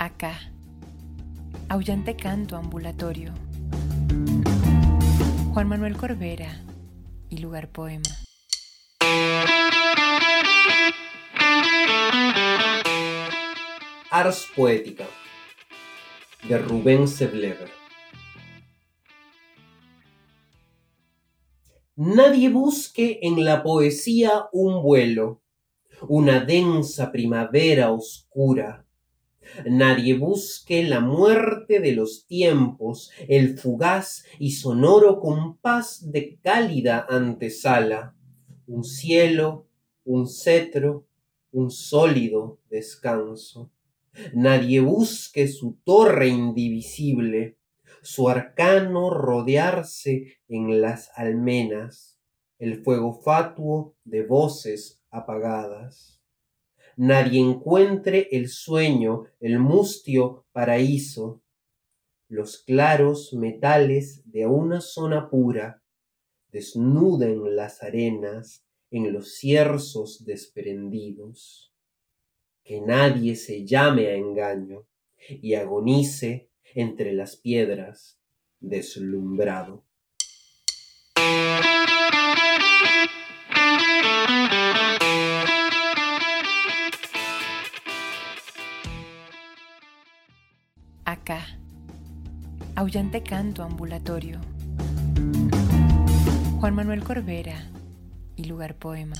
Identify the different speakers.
Speaker 1: Acá, aullante canto ambulatorio. Juan Manuel Corbera y lugar poema.
Speaker 2: Ars Poética de Rubén Seblever. Nadie busque en la poesía un vuelo, una densa primavera oscura Nadie busque la muerte de los tiempos, el fugaz y sonoro compás de cálida antesala, un cielo, un cetro, un sólido descanso. Nadie busque su torre indivisible, su arcano rodearse en las almenas, el fuego fatuo de voces apagadas nadie encuentre el sueño, el mustio paraíso, los claros metales de una zona pura, desnuden las arenas en los cierzos desprendidos. Que nadie se llame a engaño y agonice entre las piedras deslumbrado.
Speaker 1: Acá, aullante canto ambulatorio. Juan Manuel Corbera y lugar poema.